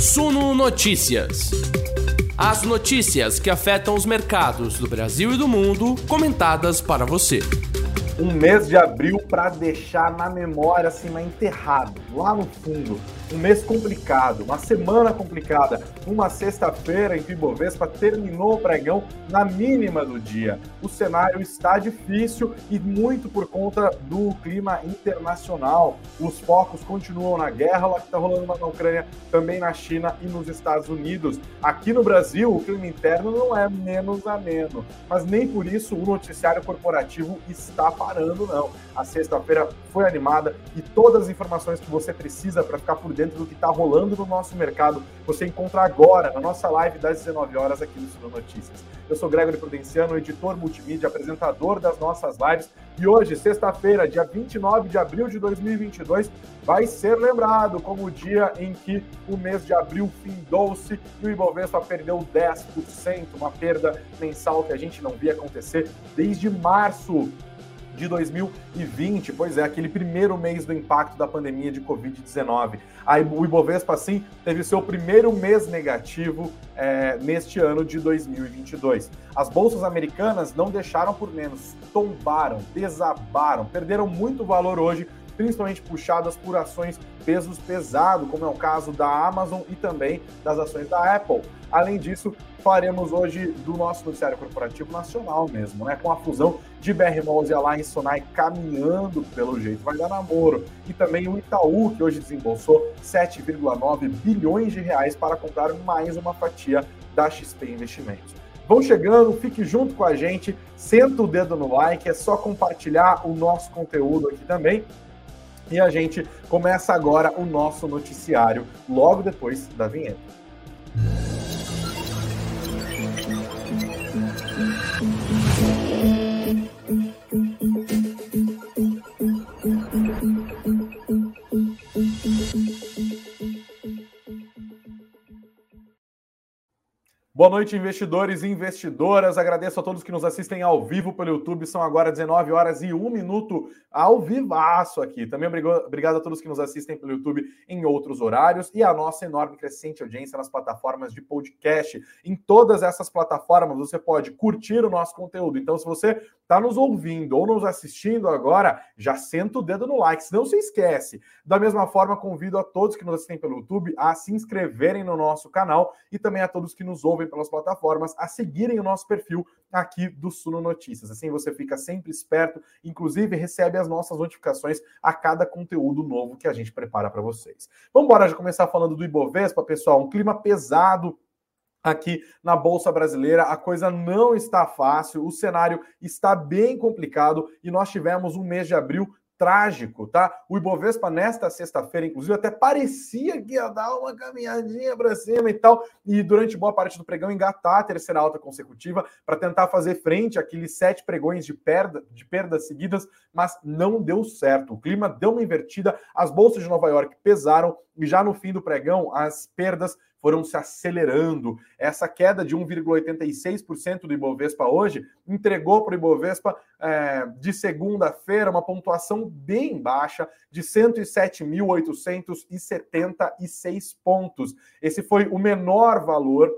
Suno Notícias. As notícias que afetam os mercados do Brasil e do mundo, comentadas para você. Um mês de abril para deixar na memória, assim, enterrado, lá no fundo um mês complicado, uma semana complicada, uma sexta-feira em que terminou o pregão na mínima do dia. O cenário está difícil e muito por conta do clima internacional. Os focos continuam na guerra lá que está rolando na Ucrânia, também na China e nos Estados Unidos. Aqui no Brasil, o clima interno não é menos ameno, mas nem por isso o noticiário corporativo está parando, não. A sexta-feira foi animada e todas as informações que você precisa para ficar por dentro do que está rolando no nosso mercado, você encontra agora na nossa live das 19 horas aqui no Sul Notícias. Eu sou Gregory Prudenciano, editor multimídia, apresentador das nossas lives, e hoje, sexta-feira, dia 29 de abril de 2022, vai ser lembrado como o dia em que o mês de abril findou-se e o Ibovespa perdeu 10%, uma perda mensal que a gente não via acontecer desde março de 2020, pois é, aquele primeiro mês do impacto da pandemia de Covid-19. Aí o Ibovespa, assim, teve seu primeiro mês negativo é, neste ano de 2022. As bolsas americanas não deixaram por menos, tombaram, desabaram, perderam muito valor hoje principalmente puxadas por ações pesos pesado, como é o caso da Amazon e também das ações da Apple. Além disso, faremos hoje do nosso noticiário corporativo nacional mesmo, né? Com a fusão de BR Malls e Alliance Sonai caminhando pelo jeito, vai dar namoro. E também o Itaú, que hoje desembolsou 7,9 bilhões de reais para comprar mais uma fatia da XP Investimentos. Vão chegando, fique junto com a gente, senta o dedo no like, é só compartilhar o nosso conteúdo aqui também. E a gente começa agora o nosso noticiário, logo depois da vinheta. Boa noite, investidores e investidoras. Agradeço a todos que nos assistem ao vivo pelo YouTube. São agora 19 horas e 1 minuto ao vivaço aqui. Também obrigado a todos que nos assistem pelo YouTube em outros horários e a nossa enorme crescente audiência nas plataformas de podcast. Em todas essas plataformas você pode curtir o nosso conteúdo. Então, se você está nos ouvindo ou nos assistindo agora, já senta o dedo no like, não se esquece. Da mesma forma, convido a todos que nos assistem pelo YouTube a se inscreverem no nosso canal e também a todos que nos ouvem pelas plataformas a seguirem o nosso perfil aqui do Suno Notícias. Assim você fica sempre esperto, inclusive recebe as nossas notificações a cada conteúdo novo que a gente prepara para vocês. Vamos embora já começar falando do Ibovespa, pessoal. Um clima pesado aqui na Bolsa Brasileira. A coisa não está fácil, o cenário está bem complicado e nós tivemos um mês de abril trágico, tá? O Ibovespa nesta sexta-feira, inclusive, até parecia que ia dar uma caminhadinha para cima e tal, e durante boa parte do pregão engatar a terceira alta consecutiva para tentar fazer frente àqueles sete pregões de perda, de perdas seguidas, mas não deu certo. O clima deu uma invertida, as bolsas de Nova York pesaram e já no fim do pregão as perdas foram se acelerando. Essa queda de 1,86% do Ibovespa hoje entregou para o Ibovespa é, de segunda-feira uma pontuação bem baixa de 107.876 pontos. Esse foi o menor valor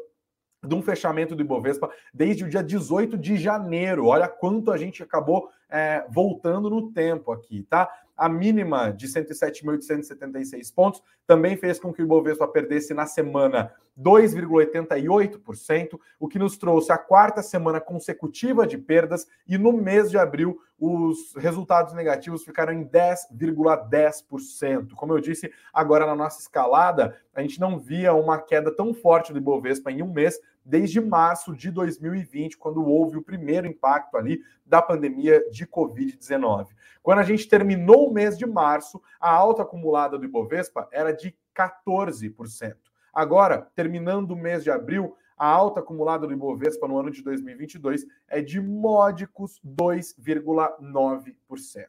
de um fechamento do Ibovespa desde o dia 18 de janeiro. Olha quanto a gente acabou é, voltando no tempo aqui, tá? A mínima de 107.876 pontos também fez com que o Ibovespa perdesse na semana 2,88%, o que nos trouxe a quarta semana consecutiva de perdas e no mês de abril os resultados negativos ficaram em 10,10%. Como eu disse, agora na nossa escalada, a gente não via uma queda tão forte do Ibovespa em um mês desde março de 2020, quando houve o primeiro impacto ali da pandemia de Covid-19. Quando a gente terminou o mês de março, a alta acumulada do Ibovespa era de 14%. Agora, terminando o mês de abril, a alta acumulada do Ibovespa no ano de 2022 é de módicos 2,9%.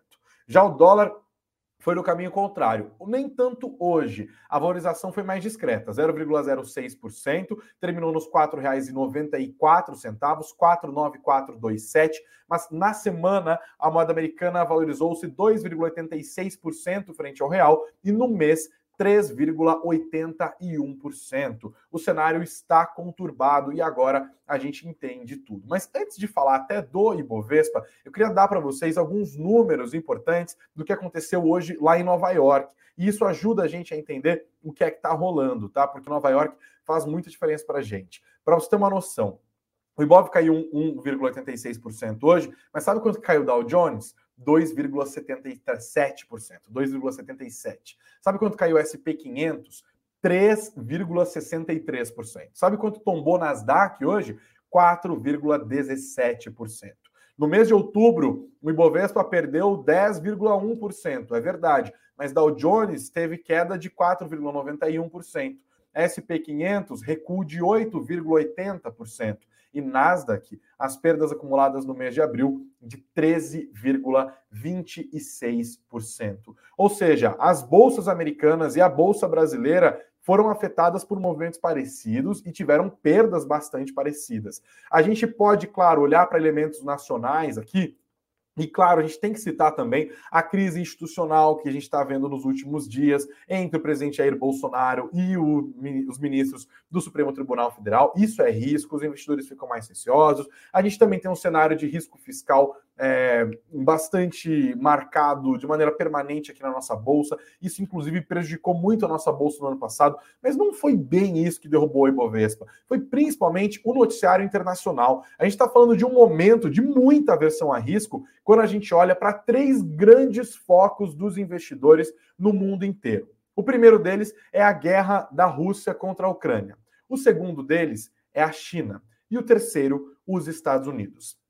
Já o dólar foi no caminho contrário. Nem tanto hoje. A valorização foi mais discreta, 0,06%, terminou nos R$ 4,94, 4,9427, mas na semana a moeda americana valorizou-se 2,86% frente ao real e no mês 3,81%. O cenário está conturbado e agora a gente entende tudo. Mas antes de falar até do Ibovespa, eu queria dar para vocês alguns números importantes do que aconteceu hoje lá em Nova York. E isso ajuda a gente a entender o que é que está rolando, tá? Porque Nova York faz muita diferença para a gente. Para você ter uma noção, o Ibov caiu 1,86% hoje, mas sabe quanto caiu o Dow Jones? 2,77%, 2,77%. Sabe quanto caiu o SP 500? 3,63%. Sabe quanto tombou Nasdaq hoje? 4,17%. No mês de outubro, o Ibovespa perdeu 10,1%, é verdade, mas Dow Jones teve queda de 4,91%. SP 500 recuo de 8,80% e Nasdaq, as perdas acumuladas no mês de abril de 13,26%. Ou seja, as bolsas americanas e a bolsa brasileira foram afetadas por movimentos parecidos e tiveram perdas bastante parecidas. A gente pode, claro, olhar para elementos nacionais aqui e claro, a gente tem que citar também a crise institucional que a gente está vendo nos últimos dias entre o presidente Jair Bolsonaro e o, os ministros do Supremo Tribunal Federal. Isso é risco, os investidores ficam mais receosos. A gente também tem um cenário de risco fiscal é, bastante marcado de maneira permanente aqui na nossa bolsa. Isso, inclusive, prejudicou muito a nossa bolsa no ano passado, mas não foi bem isso que derrubou a Ibovespa. Foi principalmente o noticiário internacional. A gente está falando de um momento de muita aversão a risco quando a gente olha para três grandes focos dos investidores no mundo inteiro. O primeiro deles é a guerra da Rússia contra a Ucrânia. O segundo deles é a China. E o terceiro, os Estados Unidos.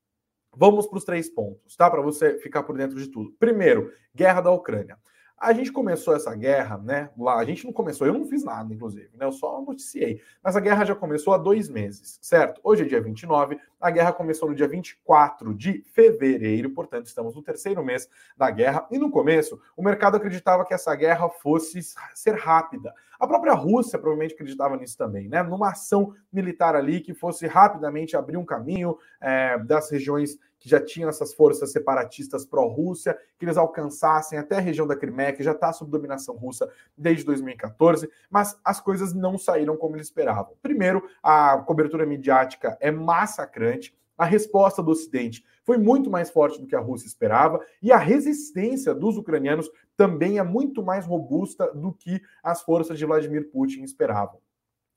Vamos para os três pontos, tá? Para você ficar por dentro de tudo. Primeiro, guerra da Ucrânia. A gente começou essa guerra, né? Lá, a gente não começou, eu não fiz nada, inclusive, né? Eu só noticiei. Mas a guerra já começou há dois meses, certo? Hoje é dia 29, a guerra começou no dia 24 de fevereiro, portanto, estamos no terceiro mês da guerra. E no começo, o mercado acreditava que essa guerra fosse ser rápida. A própria Rússia provavelmente acreditava nisso também, né? Numa ação militar ali que fosse rapidamente abrir um caminho é, das regiões que já tinham essas forças separatistas pró-Rússia, que eles alcançassem até a região da Crimeia, que já está sob dominação russa desde 2014, mas as coisas não saíram como eles esperavam. Primeiro, a cobertura midiática é massacrante. A resposta do Ocidente foi muito mais forte do que a Rússia esperava, e a resistência dos ucranianos também é muito mais robusta do que as forças de Vladimir Putin esperavam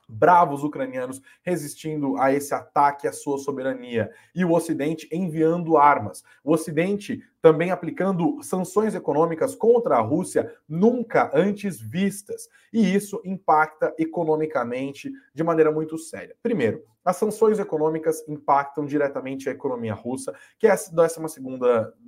bravos ucranianos resistindo a esse ataque à sua soberania e o Ocidente enviando armas. O Ocidente também aplicando sanções econômicas contra a Rússia nunca antes vistas. E isso impacta economicamente de maneira muito séria. Primeiro, as sanções econômicas impactam diretamente a economia russa, que é a 12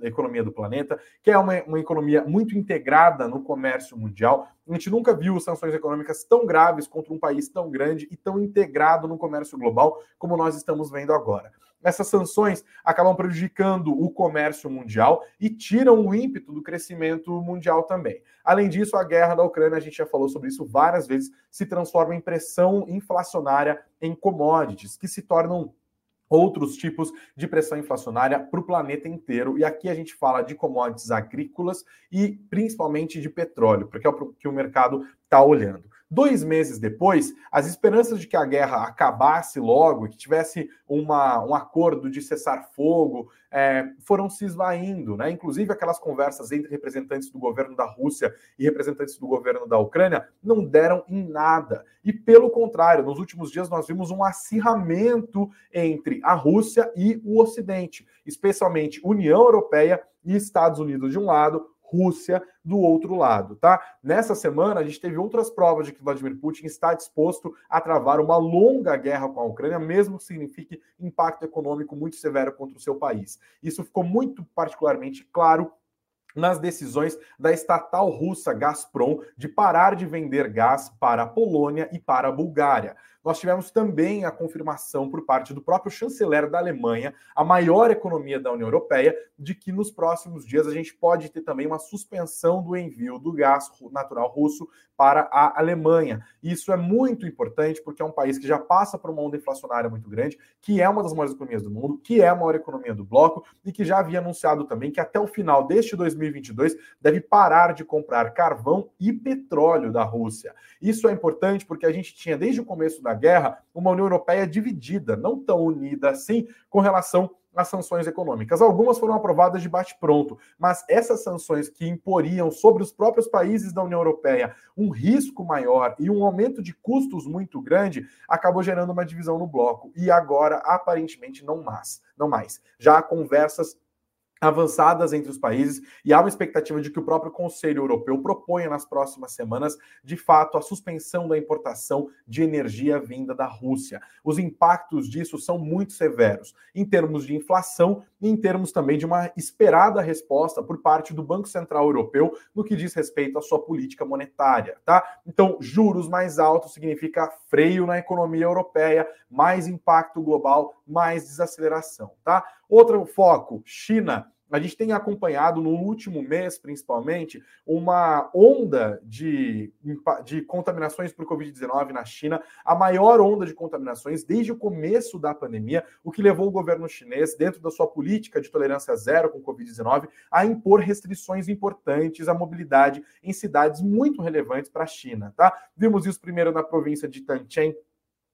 economia do planeta, que é uma, uma economia muito integrada no comércio mundial. A gente nunca viu sanções econômicas tão graves contra um país tão grande e tão integrado no comércio global como nós estamos vendo agora essas sanções acabam prejudicando o comércio mundial e tiram o ímpeto do crescimento mundial também. Além disso, a guerra da Ucrânia, a gente já falou sobre isso várias vezes, se transforma em pressão inflacionária em commodities, que se tornam outros tipos de pressão inflacionária para o planeta inteiro. E aqui a gente fala de commodities agrícolas e principalmente de petróleo, porque é o que o mercado está olhando. Dois meses depois, as esperanças de que a guerra acabasse logo, que tivesse uma, um acordo de cessar fogo, é, foram se esvaindo, né? Inclusive aquelas conversas entre representantes do governo da Rússia e representantes do governo da Ucrânia não deram em nada. E pelo contrário, nos últimos dias nós vimos um acirramento entre a Rússia e o Ocidente, especialmente União Europeia e Estados Unidos de um lado, Rússia do outro lado, tá? Nessa semana a gente teve outras provas de que Vladimir Putin está disposto a travar uma longa guerra com a Ucrânia, mesmo que signifique impacto econômico muito severo contra o seu país. Isso ficou muito particularmente claro nas decisões da estatal russa Gazprom de parar de vender gás para a Polônia e para a Bulgária. Nós tivemos também a confirmação por parte do próprio chanceler da Alemanha, a maior economia da União Europeia, de que nos próximos dias a gente pode ter também uma suspensão do envio do gás natural russo para a Alemanha. Isso é muito importante porque é um país que já passa por uma onda inflacionária muito grande, que é uma das maiores economias do mundo, que é a maior economia do bloco e que já havia anunciado também que até o final deste 2022 deve parar de comprar carvão e petróleo da Rússia. Isso é importante porque a gente tinha desde o começo da guerra uma União Europeia dividida, não tão unida assim com relação as sanções econômicas. Algumas foram aprovadas de bate-pronto, mas essas sanções que imporiam sobre os próprios países da União Europeia um risco maior e um aumento de custos muito grande acabou gerando uma divisão no bloco. E agora, aparentemente, não mais. Não mais. Já há conversas avançadas entre os países e há uma expectativa de que o próprio Conselho Europeu proponha nas próximas semanas, de fato, a suspensão da importação de energia vinda da Rússia. Os impactos disso são muito severos, em termos de inflação em termos também de uma esperada resposta por parte do Banco Central Europeu no que diz respeito à sua política monetária, tá? Então, juros mais altos significa freio na economia europeia, mais impacto global, mais desaceleração, tá? Outro foco, China. A gente tem acompanhado no último mês, principalmente, uma onda de, de contaminações por Covid-19 na China, a maior onda de contaminações desde o começo da pandemia, o que levou o governo chinês, dentro da sua política de tolerância zero com Covid-19, a impor restrições importantes à mobilidade em cidades muito relevantes para a China. Tá? Vimos isso primeiro na província de Tancheng,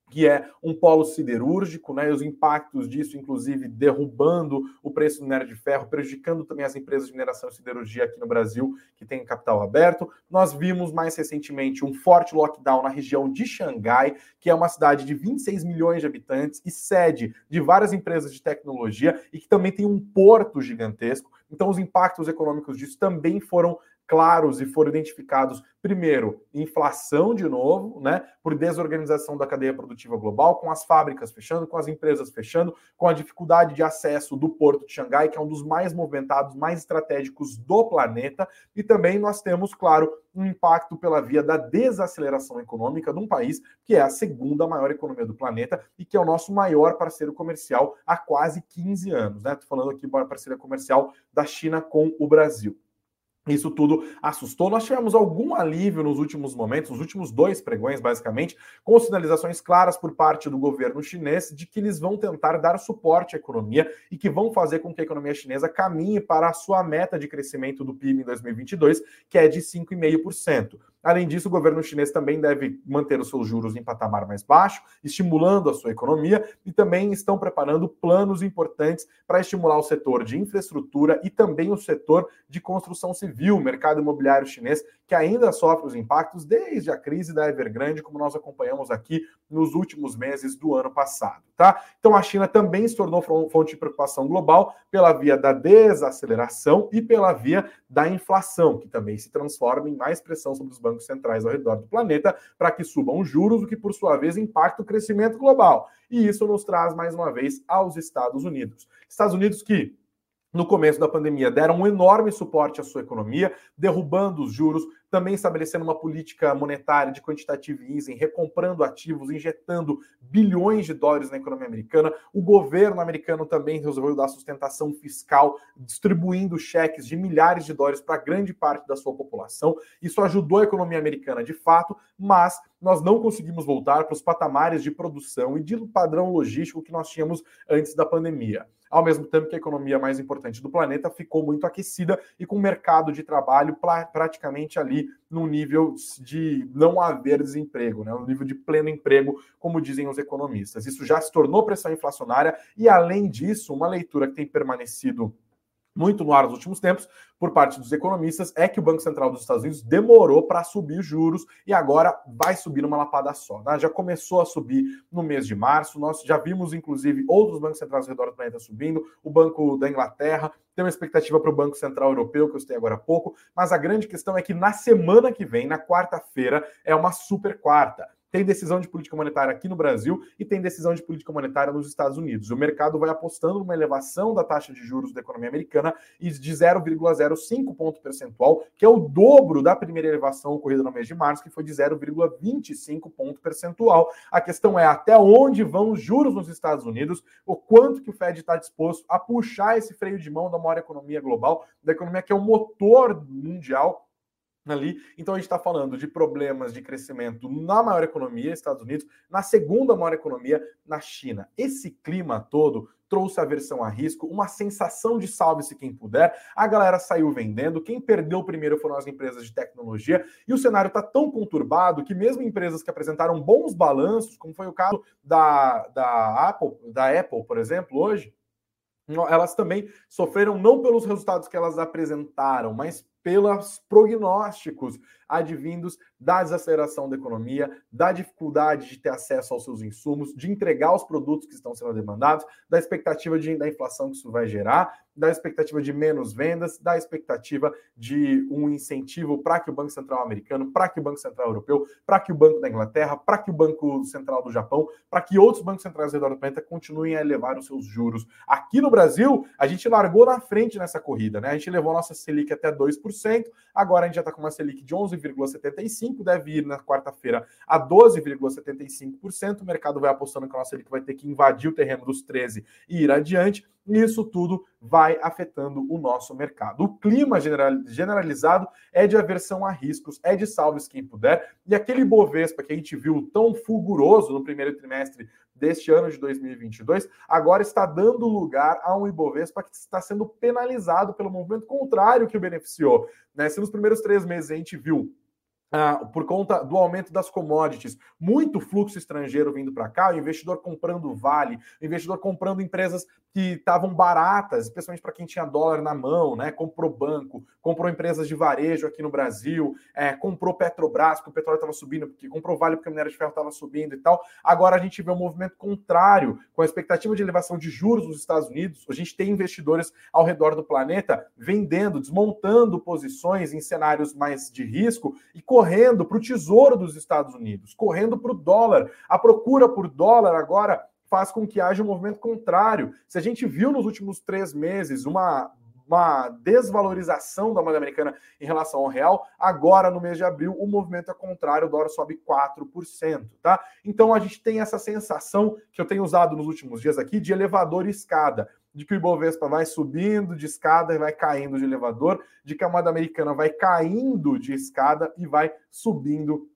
que é um polo siderúrgico, né, e os impactos disso, inclusive, derrubando o preço do minério de ferro, prejudicando também as empresas de mineração e siderurgia aqui no Brasil, que têm capital aberto. Nós vimos mais recentemente um forte lockdown na região de Xangai, que é uma cidade de 26 milhões de habitantes e sede de várias empresas de tecnologia e que também tem um porto gigantesco. Então, os impactos econômicos disso também foram claros e foram identificados, primeiro, inflação de novo, né, por desorganização da cadeia produtiva global, com as fábricas fechando, com as empresas fechando, com a dificuldade de acesso do porto de Xangai, que é um dos mais movimentados, mais estratégicos do planeta, e também nós temos, claro, um impacto pela via da desaceleração econômica de um país que é a segunda maior economia do planeta e que é o nosso maior parceiro comercial há quase 15 anos, né? Estou falando aqui da parceria comercial da China com o Brasil. Isso tudo assustou. Nós tivemos algum alívio nos últimos momentos, nos últimos dois pregões, basicamente, com sinalizações claras por parte do governo chinês de que eles vão tentar dar suporte à economia e que vão fazer com que a economia chinesa caminhe para a sua meta de crescimento do PIB em 2022, que é de 5,5%. Além disso, o governo chinês também deve manter os seus juros em patamar mais baixo, estimulando a sua economia e também estão preparando planos importantes para estimular o setor de infraestrutura e também o setor de construção civil, mercado imobiliário chinês, que ainda sofre os impactos desde a crise da Evergrande, como nós acompanhamos aqui nos últimos meses do ano passado, tá? Então a China também se tornou fonte de preocupação global pela via da desaceleração e pela via da inflação, que também se transforma em mais pressão sobre os bancos centrais ao redor do planeta para que subam os juros, o que por sua vez impacta o crescimento global. E isso nos traz mais uma vez aos Estados Unidos. Estados Unidos que no começo da pandemia deram um enorme suporte à sua economia, derrubando os juros, também estabelecendo uma política monetária de quantitative easing, recomprando ativos, injetando bilhões de dólares na economia americana. O governo americano também resolveu dar sustentação fiscal, distribuindo cheques de milhares de dólares para grande parte da sua população. Isso ajudou a economia americana de fato, mas nós não conseguimos voltar para os patamares de produção e de padrão logístico que nós tínhamos antes da pandemia. Ao mesmo tempo que a economia mais importante do planeta ficou muito aquecida e com o mercado de trabalho praticamente ali ali no nível de não haver desemprego, né? no nível de pleno emprego, como dizem os economistas. Isso já se tornou pressão inflacionária e, além disso, uma leitura que tem permanecido muito no ar nos últimos tempos, por parte dos economistas, é que o Banco Central dos Estados Unidos demorou para subir os juros e agora vai subir numa lapada só. Né? Já começou a subir no mês de março, nós já vimos, inclusive, outros bancos centrais ao redor do planeta subindo, o Banco da Inglaterra, tem uma expectativa para o Banco Central Europeu, que eu citei agora há pouco, mas a grande questão é que na semana que vem, na quarta-feira, é uma super quarta. Tem decisão de política monetária aqui no Brasil e tem decisão de política monetária nos Estados Unidos. O mercado vai apostando numa elevação da taxa de juros da economia americana de 0,05 ponto percentual, que é o dobro da primeira elevação ocorrida no mês de março, que foi de 0,25 ponto percentual. A questão é até onde vão os juros nos Estados Unidos, o quanto que o Fed está disposto a puxar esse freio de mão da maior economia global, da economia que é o motor mundial ali. Então a gente está falando de problemas de crescimento na maior economia, Estados Unidos, na segunda maior economia, na China. Esse clima todo trouxe aversão a risco, uma sensação de salve-se quem puder. A galera saiu vendendo. Quem perdeu primeiro foram as empresas de tecnologia. E o cenário está tão conturbado que mesmo empresas que apresentaram bons balanços, como foi o caso da, da Apple, da Apple, por exemplo, hoje, elas também sofreram não pelos resultados que elas apresentaram, mas pelos prognósticos advindos da desaceleração da economia, da dificuldade de ter acesso aos seus insumos, de entregar os produtos que estão sendo demandados, da expectativa de, da inflação que isso vai gerar, da expectativa de menos vendas, da expectativa de um incentivo para que o Banco Central americano, para que o Banco Central europeu, para que o Banco da Inglaterra, para que o Banco Central do Japão, para que outros bancos centrais ao redor do planeta continuem a elevar os seus juros. Aqui no Brasil, a gente largou na frente nessa corrida, né? A gente levou a nossa Selic até 2%, agora a gente já está com uma Selic de 11,75%, deve ir na quarta-feira a 12,75%. O mercado vai apostando que a nossa Selic vai ter que invadir o terreno dos 13% e ir adiante. E isso tudo vai afetando o nosso mercado. O clima generalizado é de aversão a riscos, é de salves quem puder. E aquele Bovespa que a gente viu tão fulguroso no primeiro trimestre deste ano de 2022, agora está dando lugar a um Ibovespa que está sendo penalizado pelo movimento contrário que o beneficiou. Né? Se nos primeiros três meses a gente viu ah, por conta do aumento das commodities, muito fluxo estrangeiro vindo para cá, o investidor comprando vale, o investidor comprando empresas que estavam baratas, especialmente para quem tinha dólar na mão, né? Comprou banco, comprou empresas de varejo aqui no Brasil, é, comprou Petrobras, porque o petróleo estava subindo, porque comprou Vale porque o minério de ferro estava subindo e tal. Agora a gente vê um movimento contrário, com a expectativa de elevação de juros nos Estados Unidos. A gente tem investidores ao redor do planeta vendendo, desmontando posições em cenários mais de risco e correndo para o tesouro dos Estados Unidos, correndo para o dólar. A procura por dólar agora faz com que haja um movimento contrário. Se a gente viu nos últimos três meses uma, uma desvalorização da moeda americana em relação ao real, agora no mês de abril o movimento é contrário, o dólar sobe 4%, tá? Então a gente tem essa sensação que eu tenho usado nos últimos dias aqui de elevador e escada de que o Ibovespa vai subindo de escada e vai caindo de elevador, de que a moeda americana vai caindo de escada e vai subindo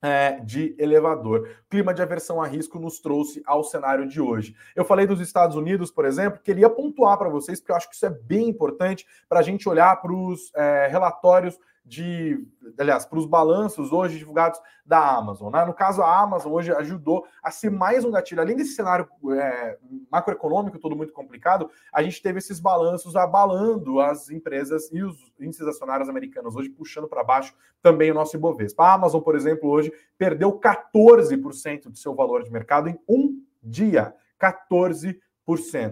é, de elevador. Clima de aversão a risco nos trouxe ao cenário de hoje. Eu falei dos Estados Unidos, por exemplo, queria pontuar para vocês, porque eu acho que isso é bem importante para a gente olhar para os é, relatórios de, aliás, para os balanços hoje divulgados da Amazon. Né? No caso, a Amazon hoje ajudou a ser mais um gatilho. Além desse cenário é, macroeconômico todo muito complicado, a gente teve esses balanços abalando as empresas e os índices acionários americanos hoje puxando para baixo também o nosso Ibovespa. A Amazon, por exemplo, hoje perdeu 14% de seu valor de mercado em um dia. 14%.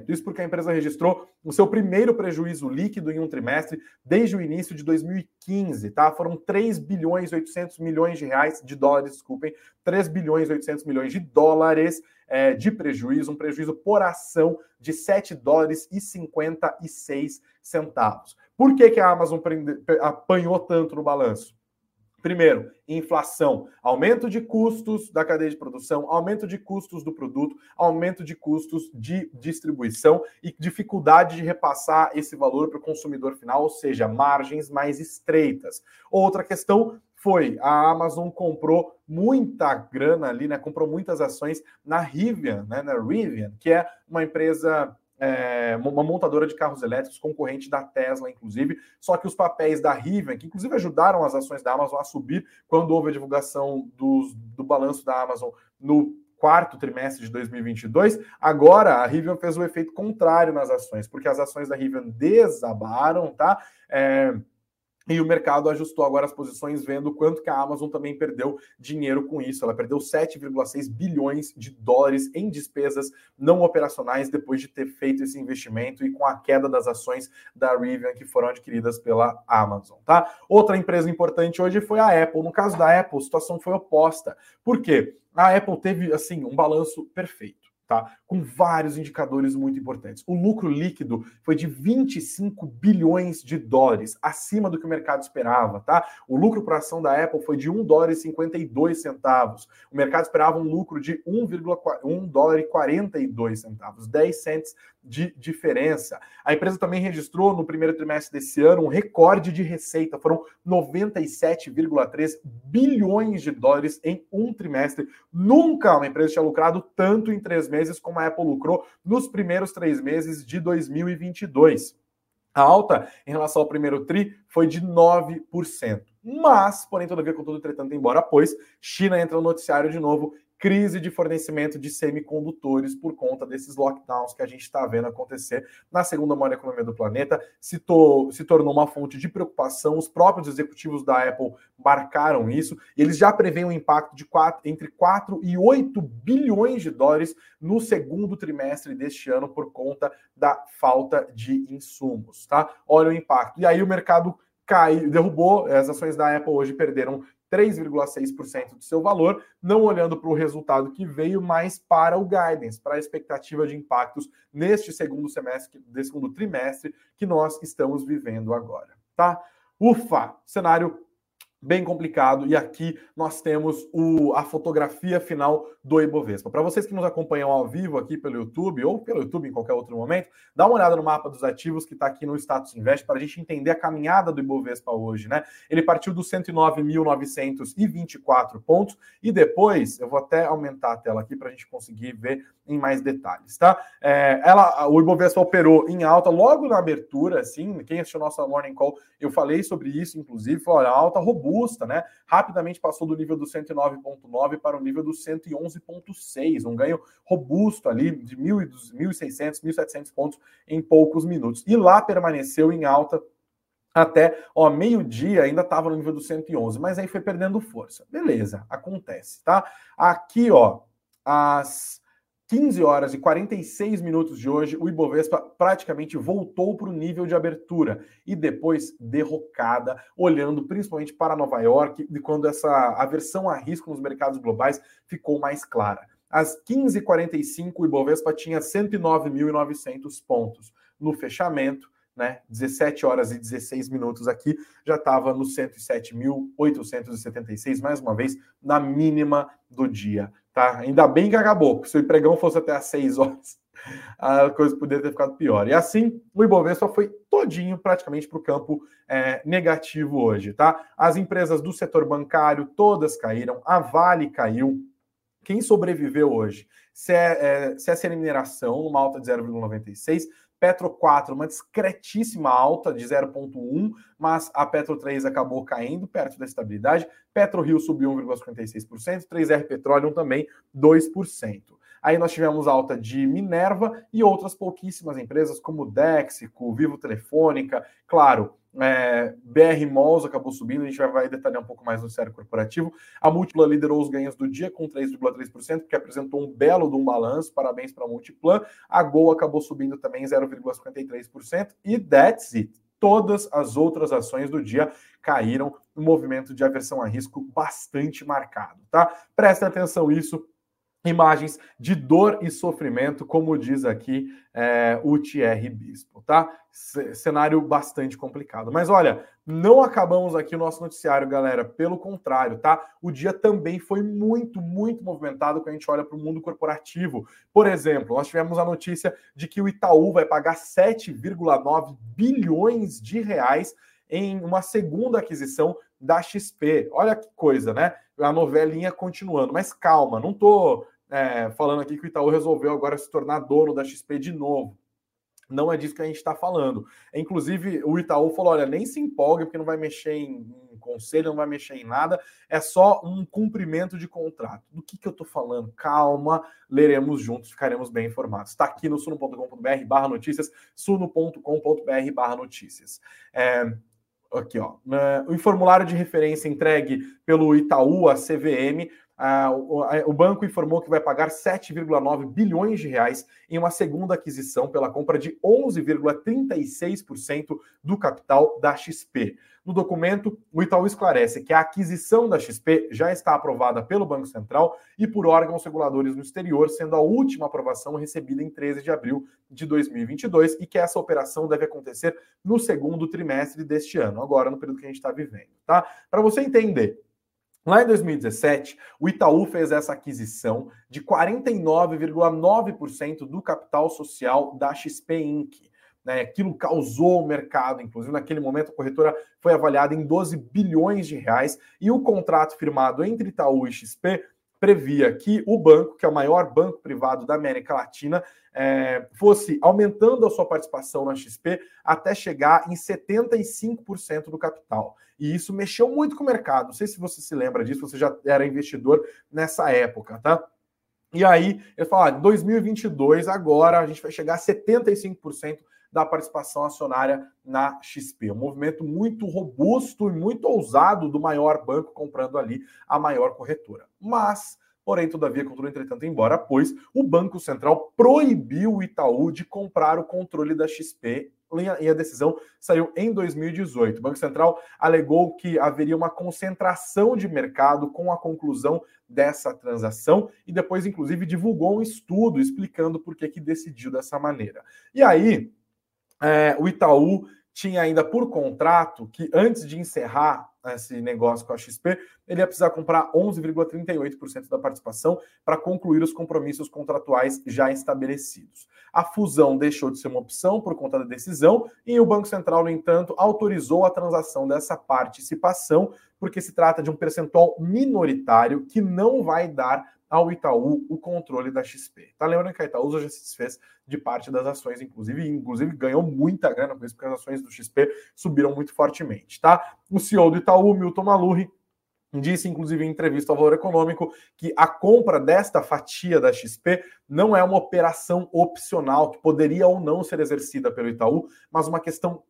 Isso porque a empresa registrou o seu primeiro prejuízo líquido em um trimestre desde o início de 2015, tá? Foram 3 bilhões e 800 milhões de reais, de dólares, desculpem, 3 bilhões e 800 milhões de dólares é, de prejuízo, um prejuízo por ação de 7 dólares e 56 centavos. Por que, que a Amazon apanhou tanto no balanço? Primeiro, inflação, aumento de custos da cadeia de produção, aumento de custos do produto, aumento de custos de distribuição e dificuldade de repassar esse valor para o consumidor final, ou seja, margens mais estreitas. Outra questão foi a Amazon comprou muita grana ali, né? Comprou muitas ações na Rivian, né? Na Rivian, que é uma empresa é, uma montadora de carros elétricos, concorrente da Tesla, inclusive. Só que os papéis da Rivian, que inclusive ajudaram as ações da Amazon a subir quando houve a divulgação dos, do balanço da Amazon no quarto trimestre de 2022, agora a Rivian fez o efeito contrário nas ações, porque as ações da Rivian desabaram, tá? É, E o mercado ajustou agora as posições, vendo quanto que a Amazon também perdeu dinheiro com isso. Ela perdeu 7,6 bilhões de dólares em despesas não operacionais depois de ter feito esse investimento e com a queda das ações da Rivian que foram adquiridas pela Amazon, tá? Outra empresa importante hoje foi a Apple. No caso da Apple, a situação foi oposta. Por quê? A Apple teve assim um balanço perfeito tá? Com vários indicadores muito importantes. O lucro líquido foi de 25 bilhões de dólares, acima do que o mercado esperava, tá? O lucro por ação da Apple foi de 1 dólar e 52 centavos. O mercado esperava um lucro de 1,1 dólar e 42 centavos, 10 cents de diferença. A empresa também registrou no primeiro trimestre desse ano um recorde de receita, foram 97,3 bilhões de dólares em um trimestre. Nunca uma empresa tinha lucrado tanto em três meses como a Apple lucrou nos primeiros três meses de 2022. A alta em relação ao primeiro TRI foi de 9%. Mas, porém, todavia, com todo entretanto, embora pois, China entra no noticiário de novo crise de fornecimento de semicondutores por conta desses lockdowns que a gente está vendo acontecer na segunda maior economia do planeta, se, to se tornou uma fonte de preocupação. Os próprios executivos da Apple marcaram isso, eles já preveem um impacto de quatro, entre 4 e 8 bilhões de dólares no segundo trimestre deste ano por conta da falta de insumos, tá? Olha o impacto. E aí o mercado caiu, derrubou, as ações da Apple hoje perderam 3,6% do seu valor, não olhando para o resultado que veio, mas para o guidance, para a expectativa de impactos neste segundo semestre, segundo trimestre que nós estamos vivendo agora, tá? Ufa, cenário bem complicado. E aqui nós temos o, a fotografia final do Ibovespa. Para vocês que nos acompanham ao vivo aqui pelo YouTube ou pelo YouTube em qualquer outro momento, dá uma olhada no mapa dos ativos que está aqui no Status Invest para a gente entender a caminhada do Ibovespa hoje, né? Ele partiu dos 109.924 pontos e depois eu vou até aumentar a tela aqui para a gente conseguir ver em mais detalhes, tá? É, ela, o Ibovespa operou em alta logo na abertura, assim, quem assistiu nossa Morning Call, eu falei sobre isso, inclusive, foi olha, alta robusta, né? Rapidamente passou do nível do 109.9 para o nível do 111.6, um ganho robusto ali de 1.600, 1.700 pontos em poucos minutos. E lá permaneceu em alta até, ó, meio-dia ainda estava no nível do 111, mas aí foi perdendo força. Beleza, acontece, tá? Aqui, ó, as 15 horas e 46 minutos de hoje, o Ibovespa praticamente voltou para o nível de abertura e depois derrocada, olhando principalmente para Nova York, e quando essa aversão a risco nos mercados globais ficou mais clara. Às 15h45, o Ibovespa tinha 109.900 pontos. No fechamento, né, 17 horas e 16 minutos aqui, já estava no 107.876, mais uma vez, na mínima do dia. Tá? Ainda bem que acabou, se o pregão fosse até às 6 horas, a coisa poderia ter ficado pior. E assim, o Ibovespa foi todinho praticamente para o campo é, negativo hoje, tá? As empresas do setor bancário todas caíram, a Vale caiu. Quem sobreviveu hoje? CSN é, Mineração, uma alta de 0,96%, Petro 4, uma discretíssima alta de 0,1, mas a Petro 3 acabou caindo perto da estabilidade. Petro Rio subiu 1,56%, 3R Petroleum também 2%. Aí nós tivemos alta de Minerva e outras pouquíssimas empresas como Dexico, Vivo Telefônica, claro, é, BR Malls acabou subindo, a gente vai, vai, detalhar um pouco mais no sério corporativo. A Multiplan liderou os ganhos do dia com 3,3%, porque apresentou um belo de um balanço, parabéns para a Multiplan. A Gol acabou subindo também 0,53%, e that's it. Todas as outras ações do dia caíram, um movimento de aversão a risco bastante marcado, tá? Prestem atenção nisso, imagens de dor e sofrimento, como diz aqui é, o Thierry Bispo, tá? C cenário bastante complicado. Mas olha, não acabamos aqui o nosso noticiário, galera. Pelo contrário, tá? O dia também foi muito, muito movimentado quando a gente olha para o mundo corporativo. Por exemplo, nós tivemos a notícia de que o Itaú vai pagar 7,9 bilhões de reais em uma segunda aquisição da XP. Olha que coisa, né? A novelinha continuando. Mas calma, não tô é, falando aqui que o Itaú resolveu agora se tornar dono da XP de novo. Não é disso que a gente está falando. Inclusive, o Itaú falou: olha, nem se empolgue, porque não vai mexer em, em conselho, não vai mexer em nada, é só um cumprimento de contrato. Do que, que eu estou falando? Calma, leremos juntos, ficaremos bem informados. Está aqui no suno.com.br barra notícias, suno.com.br barra notícias. É, aqui, ó, o formulário de referência entregue pelo Itaú, a CVM, ah, o, o, banco informou que vai pagar 7,9 bilhões de reais em uma segunda aquisição pela compra de 11,36% do capital da XP. No documento, o Itaú esclarece que a aquisição da XP já está aprovada pelo Banco Central e por órgãos reguladores no exterior, sendo a última aprovação recebida em 13 de abril de 2022 e que essa operação deve acontecer no segundo trimestre deste ano, agora no período que a gente está vivendo, tá? Para você entender, Lá em 2017, o Itaú fez essa aquisição de 49,9% do capital social da XP Inc. Né? Aquilo causou o mercado, inclusive naquele momento a corretora foi avaliada em 12 bilhões de reais e o contrato firmado entre Itaú e XP previa que o banco, que é o maior banco privado da América Latina, é, fosse aumentando a sua participação na XP até chegar em 75% do capital. E isso mexeu muito com o mercado. Não sei se você se lembra disso, você já era investidor nessa época, tá? E aí, ele fala, ah, 2022, agora a gente vai chegar a 75% da participação acionária na XP. Um movimento muito robusto e muito ousado do maior banco comprando ali a maior corretora. Mas Porém, todavia, contudo, entretanto, embora, pois o Banco Central proibiu o Itaú de comprar o controle da XP e a decisão saiu em 2018. O Banco Central alegou que haveria uma concentração de mercado com a conclusão dessa transação e depois, inclusive, divulgou um estudo explicando por que, que decidiu dessa maneira. E aí, é, o Itaú tinha ainda por contrato que antes de encerrar esse negócio com a XP, ele ia precisar comprar 11,38% da participação para concluir os compromissos contratuais já estabelecidos. A fusão deixou de ser uma opção por conta da decisão e o Banco Central, no entanto, autorizou a transação dessa participação, porque se trata de um percentual minoritário que não vai dar ao Itaú o controle da XP. Tá lembrando que a Itaú já se desfez de parte das ações, inclusive, inclusive ganhou muita grana com isso, porque as ações do XP subiram muito fortemente, tá? O CEO do Itaú, Milton Malurri, disse, inclusive, em entrevista ao Valor Econômico, que a compra desta fatia da XP não é uma operação opcional que poderia ou não ser exercida pelo Itaú, mas uma questão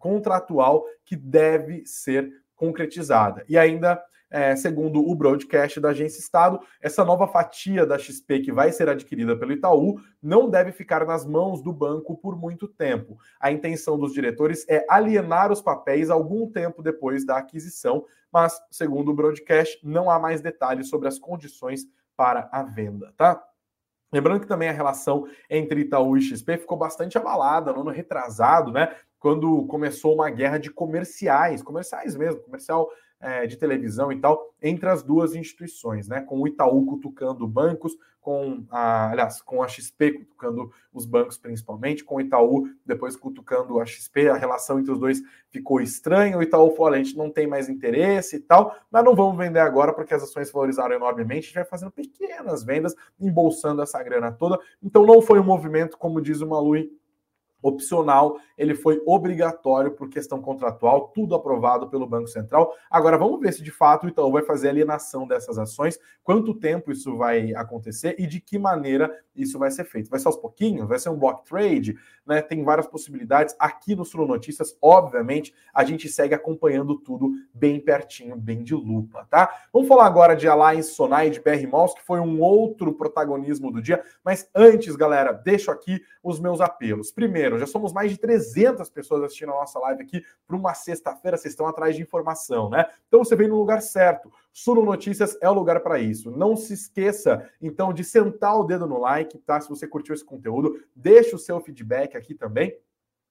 contratual que deve ser concretizada. E ainda é, segundo o broadcast da Agência Estado, essa nova fatia da XP que vai ser adquirida pelo Itaú não deve ficar nas mãos do banco por muito tempo. A intenção dos diretores é alienar os papéis algum tempo depois da aquisição, mas, segundo o broadcast, não há mais detalhes sobre as condições para a venda, tá? Lembrando que também a relação entre Itaú e XP ficou bastante abalada no ano retrasado, né? Quando começou uma guerra de comerciais, comerciais mesmo, comercial é, de televisão e tal, entre as duas instituições, né? Com o Itaú cutucando bancos, com a, aliás, com a XP cutucando os bancos principalmente, com o Itaú depois cutucando a XP, a relação entre os dois ficou estranha, o Itaú falou, a gente não tem mais interesse e tal, mas não vamos vender agora porque as ações valorizaram enormemente, a gente vai fazendo pequenas vendas, embolsando essa grana toda, então não foi um movimento, como diz o Malui, opcional, ele foi obrigatório por questão contratual, tudo aprovado pelo Banco Central. Agora vamos ver se de fato o Itaú vai fazer alienação dessas ações, quanto tempo isso vai acontecer e de que maneira isso vai ser feito. Vai ser aos pouquinhos, vai ser um block trade, né? Tem várias possibilidades. Aqui no Sul Notícias, obviamente, a gente segue acompanhando tudo bem pertinho, bem de lupa, tá? Vamos falar agora de Alliance Sonai de BR Malls, que foi um outro protagonismo do dia, mas antes, galera, deixo aqui os meus apelos. Primeiro, já somos mais de 300 pessoas assistindo a nossa live aqui para uma sexta-feira. Vocês estão atrás de informação, né? Então você vem no lugar certo. Suno Notícias é o lugar para isso. Não se esqueça, então, de sentar o dedo no like, tá? Se você curtiu esse conteúdo, deixa o seu feedback aqui também.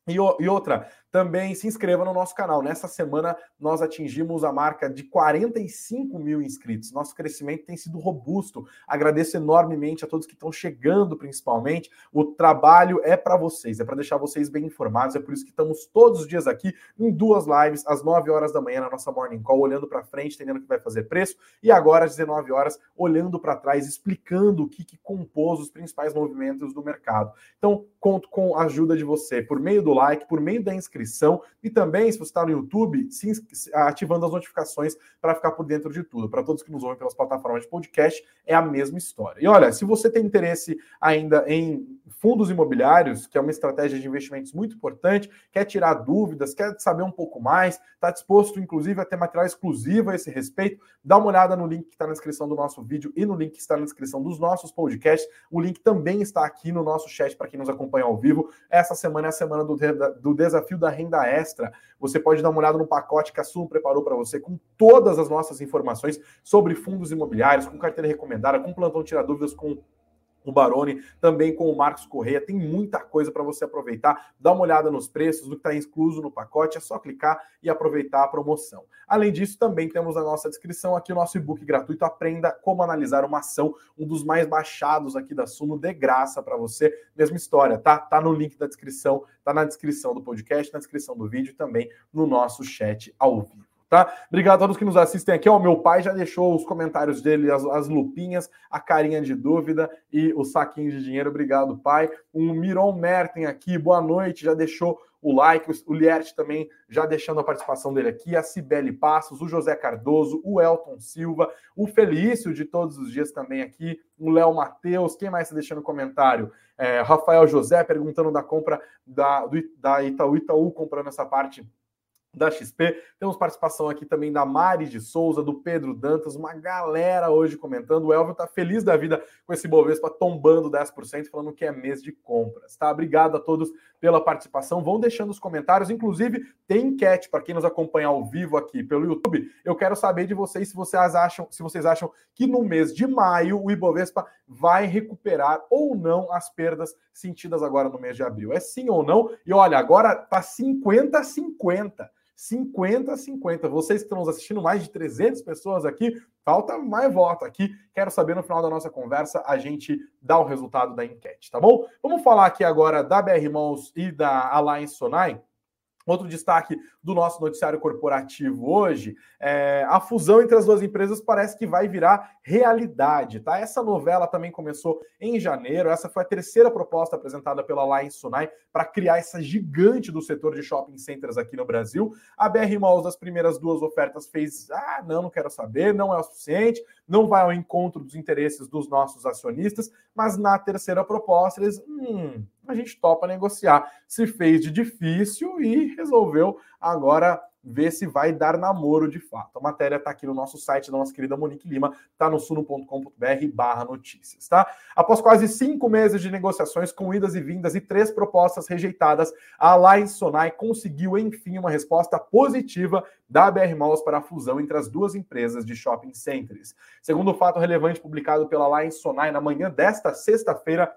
E, e, outra, também se inscreva no nosso canal. Nessa semana nós atingimos a marca de 45 mil inscritos. Nosso crescimento tem sido robusto. Agradeço enormemente a todos que estão chegando, principalmente. O trabalho é para vocês, é para deixar vocês bem informados. É por isso que estamos todos os dias aqui em duas lives, às 9 horas da manhã, na nossa Morning Call, olhando para frente, entendendo o que vai fazer preço, e agora às 19 horas, olhando para trás, explicando o que, que compôs os principais movimentos do mercado. Então, conto com a ajuda de você por meio do like, por meio da inscrição e também, se você está no YouTube, ativando as notificações para ficar por dentro de tudo. Para todos que nos ouvem pelas plataformas de podcast, é a mesma história. E olha, se você tem interesse ainda em fundos imobiliários, que é uma estratégia de investimentos muito importante, quer tirar dúvidas, quer saber um pouco mais, está disposto, inclusive, a ter material exclusivo a esse respeito, dá uma olhada no link que está na descrição do nosso vídeo e no link que está na descrição dos nossos podcasts. O link também está aqui no nosso chat para quem nos acompanha ao vivo. Essa semana é a semana do, do desafio da renda extra. Você pode dar uma olhada no pacote que a Sul preparou para você com todas as nossas informações sobre fundos imobiliários, com carteira recomendada, com plantão tirar dúvidas, com o Baroni, também com o Marcos Correia. Tem muita coisa para você aproveitar. Dá uma olhada nos preços, do que está incluso no pacote, é só clicar e aproveitar a promoção. Além disso, também temos na nossa descrição aqui o nosso e-book gratuito Aprenda como analisar uma ação, um dos mais baixados aqui da Suno, de graça para você. Mesma história, tá? Tá no link da descrição, tá na descrição do podcast, na descrição do vídeo também no nosso chat ao vivo tá? Obrigado a todos que nos assistem aqui. O meu pai já deixou os comentários dele, as, as, lupinhas, a carinha de dúvida e o saquinho de dinheiro. Obrigado, pai. O Miron Merten aqui, boa noite, já deixou o like, o Liert também já deixando a participação dele aqui, a Cibele Passos, o José Cardoso, o Elton Silva, o Felício de todos os dias também aqui, o Léo Matheus, quem mais está deixando comentário? É, Rafael José perguntando da compra da, do, da Itaú, Itaú comprando essa parte da XP. Temos participação aqui também da Mari de Souza, do Pedro Dantas, uma galera hoje comentando. O Elvio tá feliz da vida com esse Bovespa tombando 10%, falando que é mês de compras, tá? Obrigado a todos pela participação. Vão deixando os comentários, inclusive tem enquete para quem nos acompanha ao vivo aqui pelo YouTube. Eu quero saber de vocês se vocês acham, se vocês acham que no mês de maio o Ibovespa vai recuperar ou não as perdas sentidas agora no mês de abril. É sim ou não? E olha, agora tá 50 a 50. 50 a 50. Vocês que estão nos assistindo, mais de 300 pessoas aqui, falta mais voto aqui. Quero saber no final da nossa conversa, a gente dá o resultado da enquete, tá bom? Vamos falar aqui agora da BR Mãos e da Alliance Sonai. Outro destaque do nosso noticiário corporativo hoje é a fusão entre as duas empresas parece que vai virar realidade, tá? Essa novela também começou em janeiro. Essa foi a terceira proposta apresentada pela Alliance Sunai para criar essa gigante do setor de shopping centers aqui no Brasil. A BR Malls das primeiras duas ofertas fez: "Ah, não, não quero saber, não é o suficiente, não vai ao encontro dos interesses dos nossos acionistas", mas na terceira proposta eles, hum, a gente topa negociar. Se fez de difícil e resolveu agora ver se vai dar namoro de fato. A matéria está aqui no nosso site da nossa querida Monique Lima, está no suno.com.br barra notícias, tá? Após quase cinco meses de negociações com idas e vindas e três propostas rejeitadas, a Alliance Sonai conseguiu, enfim, uma resposta positiva da BR Malls para a fusão entre as duas empresas de shopping centers. Segundo o fato relevante publicado pela Alliance Sonai na manhã desta sexta-feira,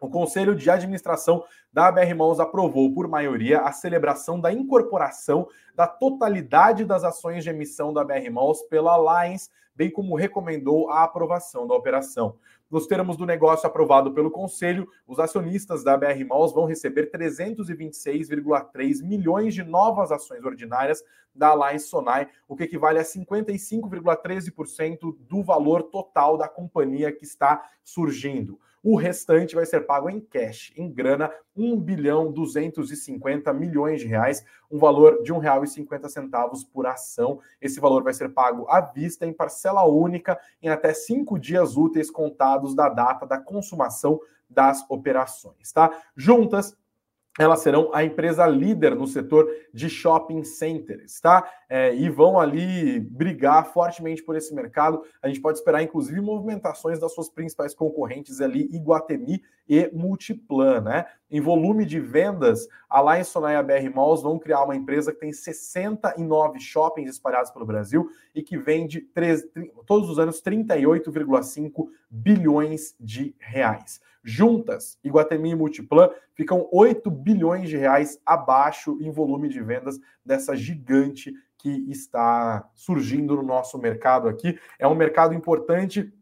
o Conselho de Administração da BR Malls aprovou, por maioria, a celebração da incorporação da totalidade das ações de emissão da BR Malls pela Alliance, bem como recomendou a aprovação da operação. Nos termos do negócio aprovado pelo Conselho, os acionistas da BR Malls vão receber 326,3 milhões de novas ações ordinárias da Alliance Sonai, o que equivale a 55,13% do valor total da companhia que está surgindo. O restante vai ser pago em cash, em grana, 1 bilhão 250 milhões de reais, um valor de R$ 1,50 por ação. Esse valor vai ser pago à vista em parcela única em até cinco dias úteis contados da data da consumação das operações, tá? Juntas, elas serão a empresa líder no setor de shopping centers, tá? É, e vão ali brigar fortemente por esse mercado. A gente pode esperar, inclusive, movimentações das suas principais concorrentes ali, Iguatemi e Multiplan, né? Em volume de vendas, a Sonai e a BR Malls vão criar uma empresa que tem 69 shoppings espalhados pelo Brasil e que vende 3, todos os anos 38,5 bilhões de reais. Juntas, Iguatemi e Multiplan ficam 8 bilhões de reais abaixo em volume de vendas dessa gigante que está surgindo no nosso mercado aqui. É um mercado importante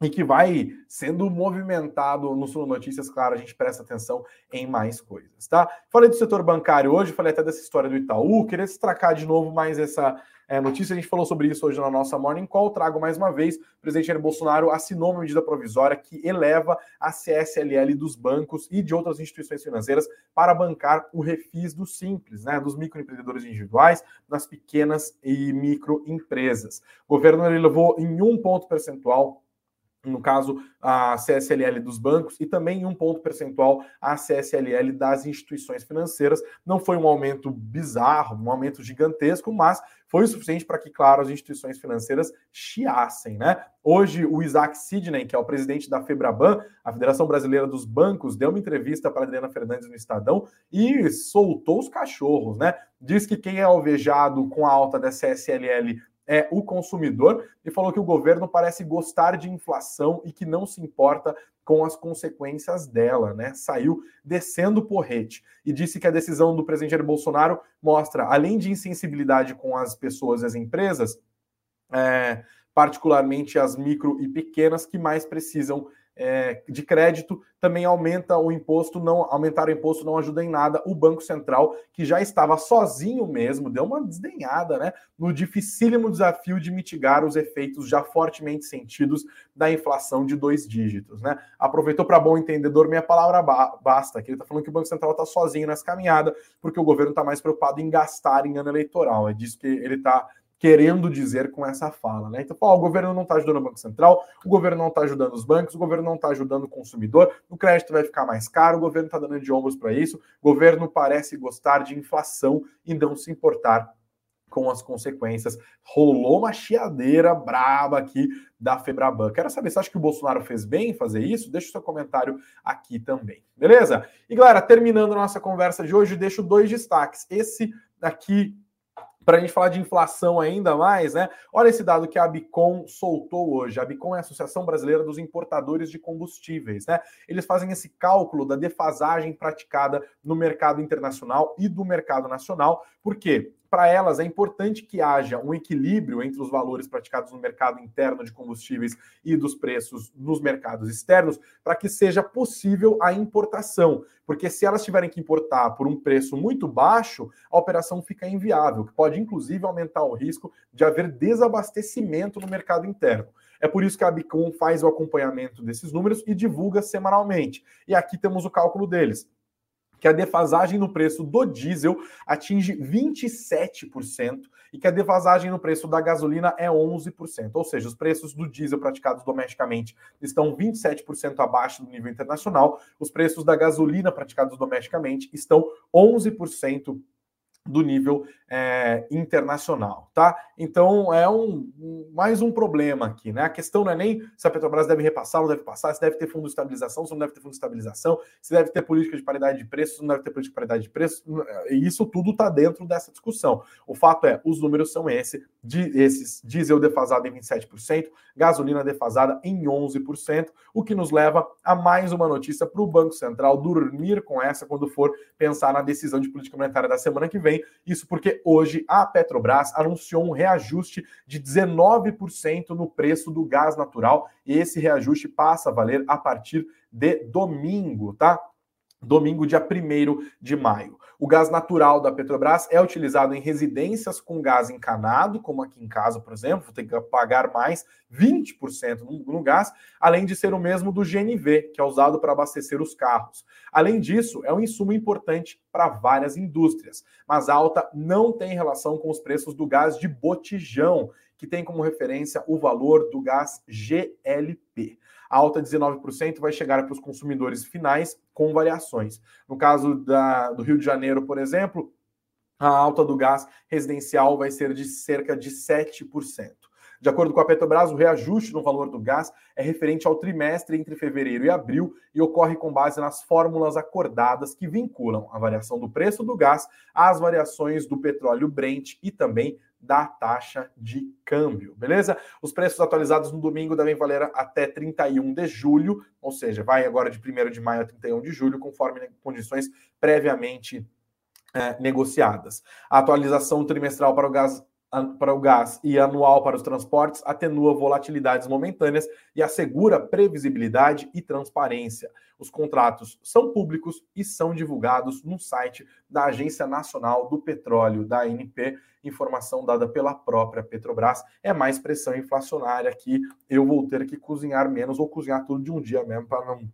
e que vai sendo movimentado no Sul Notícias, claro, a gente presta atenção em mais coisas, tá? Falei do setor bancário hoje, falei até dessa história do Itaú, queria destacar de novo mais essa é, notícia, a gente falou sobre isso hoje na nossa Morning Call, trago mais uma vez, o presidente Jair Bolsonaro assinou uma medida provisória que eleva a CSLL dos bancos e de outras instituições financeiras para bancar o refis do simples, né, dos microempreendedores individuais, das pequenas e microempresas. O governo ele levou em um ponto percentual no caso, a CSLL dos bancos e também em um ponto percentual a CSLL das instituições financeiras. Não foi um aumento bizarro, um aumento gigantesco, mas foi o suficiente para que, claro, as instituições financeiras chiassem, né? Hoje, o Isaac Sidney, que é o presidente da Febraban, a Federação Brasileira dos Bancos, deu uma entrevista para Adriana Fernandes no Estadão e soltou os cachorros, né? Diz que quem é alvejado com a alta da CSLL é o consumidor e falou que o governo parece gostar de inflação e que não se importa com as consequências dela, né? Saiu descendo o porrete e disse que a decisão do presidente Jair Bolsonaro mostra, além de insensibilidade com as pessoas e as empresas, é, particularmente as micro e pequenas que mais precisam é, de crédito, também aumenta o imposto, não aumentar o imposto não ajuda em nada o Banco Central, que já estava sozinho mesmo, deu uma desdenhada, né, no dificílimo desafio de mitigar os efeitos já fortemente sentidos da inflação de dois dígitos, né? Aproveitou para bom entendedor, minha palavra basta, que ele está falando que o Banco Central está sozinho nessa caminhada, porque o governo está mais preocupado em gastar em ano eleitoral, é disso que ele está querendo dizer com essa fala. Né? Então, ó, o governo não está ajudando o Banco Central, o governo não está ajudando os bancos, o governo não está ajudando o consumidor, o crédito vai ficar mais caro, o governo está dando de ombros para isso, o governo parece gostar de inflação e não se importar com as consequências. Rolou uma chiadeira braba aqui da Febraban. Quero saber, você acha que o Bolsonaro fez bem em fazer isso? Deixa o seu comentário aqui também, beleza? E galera, terminando nossa conversa de hoje, deixo dois destaques. Esse aqui para a gente falar de inflação ainda mais, né? Olha esse dado que a Bicom soltou hoje. A Bicom é a Associação Brasileira dos Importadores de Combustíveis, né? Eles fazem esse cálculo da defasagem praticada no mercado internacional e do mercado nacional. Por quê? Para elas é importante que haja um equilíbrio entre os valores praticados no mercado interno de combustíveis e dos preços nos mercados externos, para que seja possível a importação. Porque se elas tiverem que importar por um preço muito baixo, a operação fica inviável, que pode inclusive aumentar o risco de haver desabastecimento no mercado interno. É por isso que a Bicom faz o acompanhamento desses números e divulga semanalmente. E aqui temos o cálculo deles que a defasagem no preço do diesel atinge 27% e que a defasagem no preço da gasolina é 11%. Ou seja, os preços do diesel praticados domesticamente estão 27% abaixo do nível internacional, os preços da gasolina praticados domesticamente estão 11% do nível é, internacional, tá? Então é um, mais um problema aqui, né? A questão não é nem se a Petrobras deve repassar, não deve passar, se deve ter fundo de estabilização, se não deve ter fundo de estabilização, se deve ter política de paridade de preços, se não deve ter política de paridade de preços, e isso tudo está dentro dessa discussão. O fato é, os números são esse, de, esses diesel defasado em 27%, gasolina defasada em 11%, o que nos leva a mais uma notícia para o Banco Central dormir com essa quando for pensar na decisão de política monetária da semana que vem. Isso porque hoje a Petrobras anunciou um reajuste de 19% no preço do gás natural e esse reajuste passa a valer a partir de domingo, tá? Domingo, dia 1 de maio. O gás natural da Petrobras é utilizado em residências com gás encanado, como aqui em casa, por exemplo, vou ter que pagar mais 20% no, no gás, além de ser o mesmo do GNV, que é usado para abastecer os carros. Além disso, é um insumo importante para várias indústrias, mas a alta não tem relação com os preços do gás de botijão, que tem como referência o valor do gás GLP. A alta de 19% vai chegar para os consumidores finais com variações. No caso da, do Rio de Janeiro, por exemplo, a alta do gás residencial vai ser de cerca de 7%. De acordo com a Petrobras, o reajuste no valor do gás é referente ao trimestre entre fevereiro e abril e ocorre com base nas fórmulas acordadas que vinculam a variação do preço do gás às variações do petróleo Brent e também da taxa de câmbio, beleza? Os preços atualizados no domingo devem valer até 31 de julho, ou seja, vai agora de 1 de maio a 31 de julho, conforme condições previamente é, negociadas. A atualização trimestral para o gás para o gás e anual para os transportes atenua volatilidades momentâneas e assegura previsibilidade e transparência. Os contratos são públicos e são divulgados no site da Agência Nacional do Petróleo, da ANP, informação dada pela própria Petrobras. É mais pressão inflacionária que eu vou ter que cozinhar menos ou cozinhar tudo de um dia mesmo para não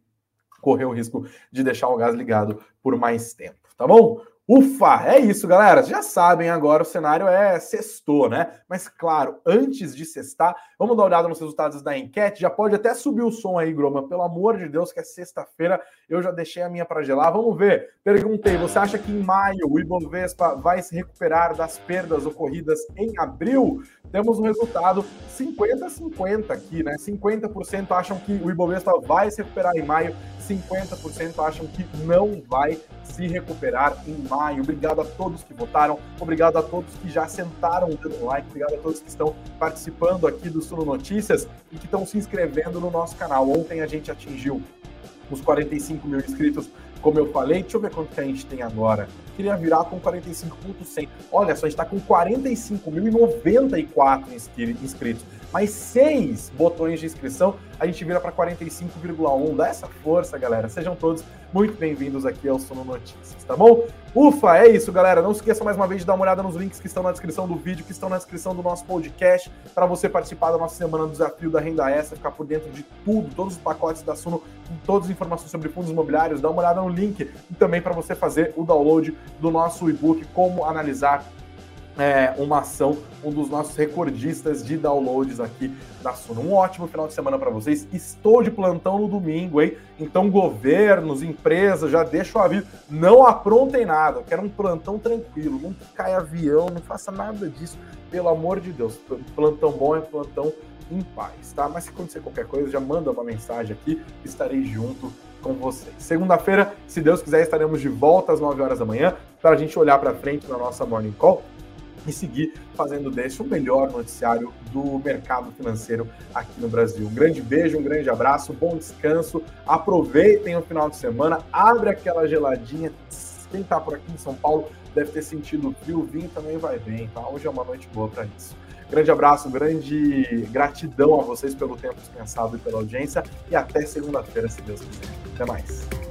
correr o risco de deixar o gás ligado por mais tempo, tá bom? Ufa, é isso, galera. Já sabem agora, o cenário é sextou, né? Mas claro, antes de sextar, vamos dar uma olhada nos resultados da enquete. Já pode até subir o som aí, Groma. Pelo amor de Deus, que é sexta-feira. Eu já deixei a minha para gelar. Vamos ver. Perguntei, você acha que em maio o Ibovespa vai se recuperar das perdas ocorridas em abril? Temos um resultado 50-50 aqui, né? 50% acham que o Ibovespa vai se recuperar em maio, 50% acham que não vai se recuperar em maio. Obrigado a todos que votaram, obrigado a todos que já sentaram dando like, obrigado a todos que estão participando aqui do Suno Notícias e que estão se inscrevendo no nosso canal. Ontem a gente atingiu os 45 mil inscritos, como eu falei. Deixa eu ver quanto que a gente tem agora. Queria virar com 45.100. Olha só, a gente está com 45.094 inscritos mais seis botões de inscrição, a gente vira para 45,1. Dá essa força, galera. Sejam todos muito bem-vindos aqui ao Sono Notícias, tá bom? Ufa, é isso, galera. Não se esqueça mais uma vez de dar uma olhada nos links que estão na descrição do vídeo, que estão na descrição do nosso podcast, para você participar da nossa semana do desafio da renda extra, ficar por dentro de tudo, todos os pacotes da Suno, com todas as informações sobre fundos imobiliários. Dá uma olhada no link e também para você fazer o download do nosso e-book Como Analisar é, uma ação, um dos nossos recordistas de downloads aqui da Suno. Um ótimo final de semana para vocês. Estou de plantão no domingo, hein? Então, governos, empresas, já deixo o aviso. Não aprontem nada. Eu quero um plantão tranquilo. Não cai avião, não faça nada disso. Pelo amor de Deus. Plantão bom é plantão em paz, tá? Mas se acontecer qualquer coisa, já manda uma mensagem aqui. Estarei junto com vocês. Segunda-feira, se Deus quiser, estaremos de volta às 9 horas da manhã para a gente olhar para frente na nossa Morning Call e seguir fazendo desse o melhor noticiário do mercado financeiro aqui no Brasil. Um grande beijo, um grande abraço, bom descanso, aproveitem o final de semana, abre aquela geladinha. Quem está por aqui em São Paulo deve ter sentido frio, vinho também vai bem, tá? Hoje é uma noite boa para isso. Grande abraço, grande gratidão a vocês pelo tempo dispensado e pela audiência e até segunda-feira, se Deus quiser. Até mais.